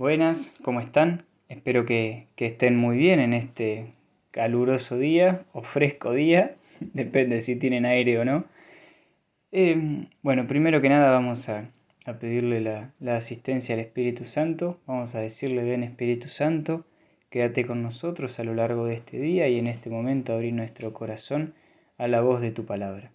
Buenas, ¿cómo están? Espero que, estén muy bien en este caluroso día o fresco día, depende si tienen aire o no. Eh, bueno, primero que nada vamos a, pedirle la, asistencia al Espíritu Santo, vamos a decirle, ven Espíritu Santo, quédate con nosotros a lo largo de este día y en este momento abrir nuestro corazón a la voz de tu palabra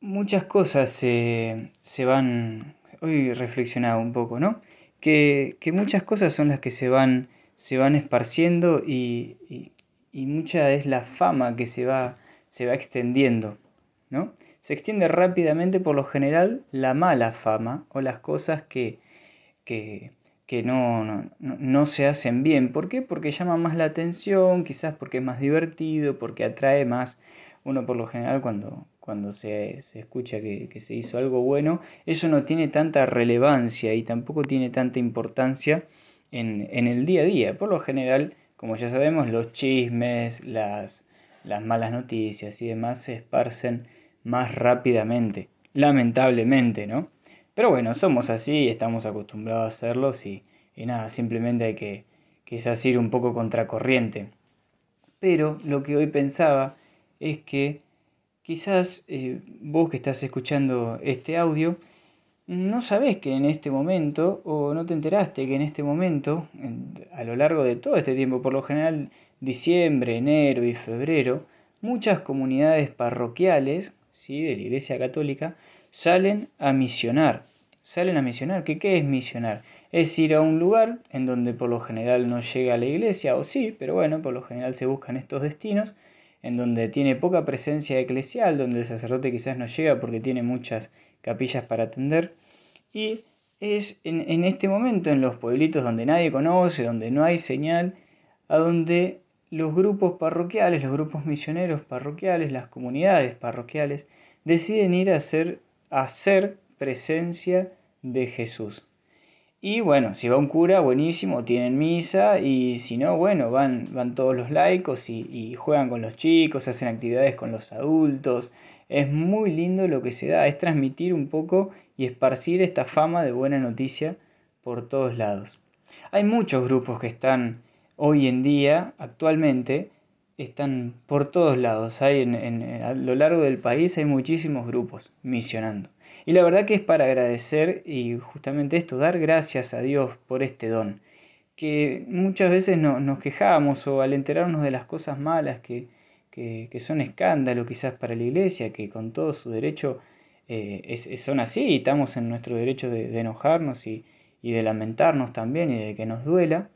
muchas cosas se, se van, hoy reflexionaba un poco, ¿no? Que, que, muchas cosas son las que se van, se van esparciendo y, y, y, mucha es la fama que se va, se va extendiendo, ¿no? Se extiende rápidamente por lo general la mala fama o las cosas que, que, que no, no, no, se hacen bien. ¿Por qué? Porque llama más la atención, quizás porque es más divertido, porque atrae más. Uno por lo general cuando, cuando se, se escucha que, que, se hizo algo bueno, eso no tiene tanta relevancia y tampoco tiene tanta importancia en, en el día a día. Por lo general, como ya sabemos, los chismes, las, las malas noticias y demás se esparcen más rápidamente, lamentablemente, ¿no? Pero bueno, somos así, estamos acostumbrados a hacerlos y, y nada, simplemente hay que quizás ir un poco contracorriente. Pero lo que hoy pensaba es que Quizás eh, vos que estás escuchando este audio no sabés que en este momento, o no te enteraste que en este momento, a lo largo de todo este tiempo, por lo general diciembre, enero y febrero, muchas comunidades parroquiales ¿sí? de la Iglesia Católica salen a misionar. Salen a misionar. ¿Qué, ¿Qué es misionar? Es ir a un lugar en donde por lo general no llega la iglesia, o sí, pero bueno, por lo general se buscan estos destinos en donde tiene poca presencia eclesial, donde el sacerdote quizás no llega porque tiene muchas capillas para atender. Y es en, este momento, en los pueblitos donde nadie conoce, donde no hay señal, a donde los grupos parroquiales, los grupos misioneros parroquiales, las comunidades parroquiales, deciden ir a hacer, a hacer presencia de Jesús. Y bueno, si va un cura, buenísimo, tienen misa y si no, bueno, van, van todos los laicos y, juegan con los chicos, hacen actividades con los adultos. Es muy lindo lo que se da, es transmitir un poco y esparcir esta fama de buena noticia por todos lados. Hay muchos grupos que están hoy en día, actualmente, están por todos lados. Hay en, a lo largo del país hay muchísimos grupos misionando. Y la verdad que es para agradecer y justamente esto, dar gracias a Dios por este don. Que muchas veces no, nos quejamos o al enterarnos de las cosas malas que, que, son escándalo quizás para la iglesia, que con todo su derecho eh, son así y estamos en nuestro derecho de, enojarnos y de lamentarnos también y de que nos duela.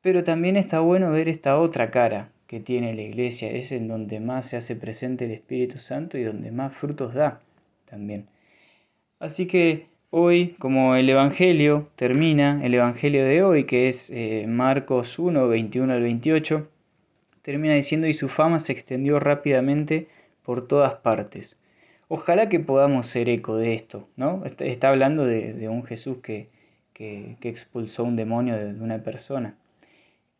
Pero también está bueno ver esta otra cara que tiene la iglesia, es en donde más se hace presente el Espíritu Santo y donde más frutos da también. Así que hoy, como el Evangelio termina, el Evangelio de hoy, que es eh, Marcos 1, 21 al 28, termina diciendo, y su fama se extendió rápidamente por todas partes. Ojalá que podamos ser eco de esto, ¿no? Está, hablando de, un Jesús que, que, expulsó un demonio de, una persona.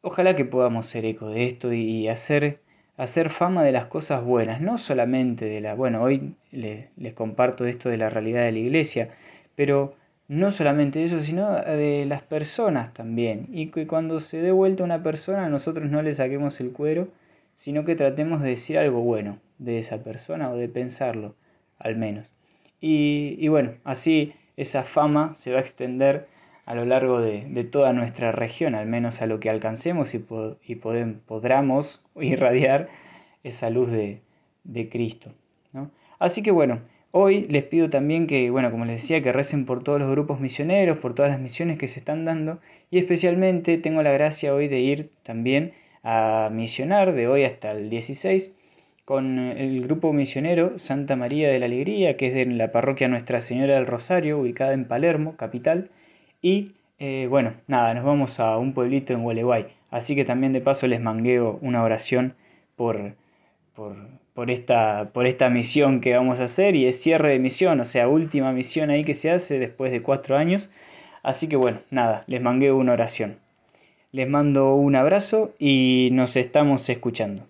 Ojalá que podamos ser eco de esto y hacer hacer fama de las cosas buenas, no solamente de la, bueno, hoy les comparto esto de la realidad de la iglesia, pero no solamente eso, sino de las personas también, y que cuando se dé vuelta una persona nosotros no le saquemos el cuero, sino que tratemos de decir algo bueno de esa persona o de pensarlo, al menos. Y, y bueno, así esa fama se va a extender a lo largo de, toda nuestra región, al menos a lo que alcancemos y, y podamos irradiar esa luz de, Cristo. Así que bueno, hoy les pido también que, bueno, como les decía, que recen por todos los grupos misioneros, por todas las misiones que se están dando y especialmente tengo la gracia hoy de ir también a misionar de hoy hasta el 16 con el grupo misionero Santa María de la Alegría, que es de la parroquia Nuestra Señora del Rosario, ubicada en Palermo, capital, y eh, bueno, nada, nos vamos a un pueblito en Gualeguay. Así que también de paso les mangueo una oración por, por, por, esta, por esta misión que vamos a hacer y es cierre de misión, o sea, última misión ahí que se hace después de cuatro años. Así que bueno, nada, les mangueo una oración. Les mando un abrazo y nos estamos escuchando.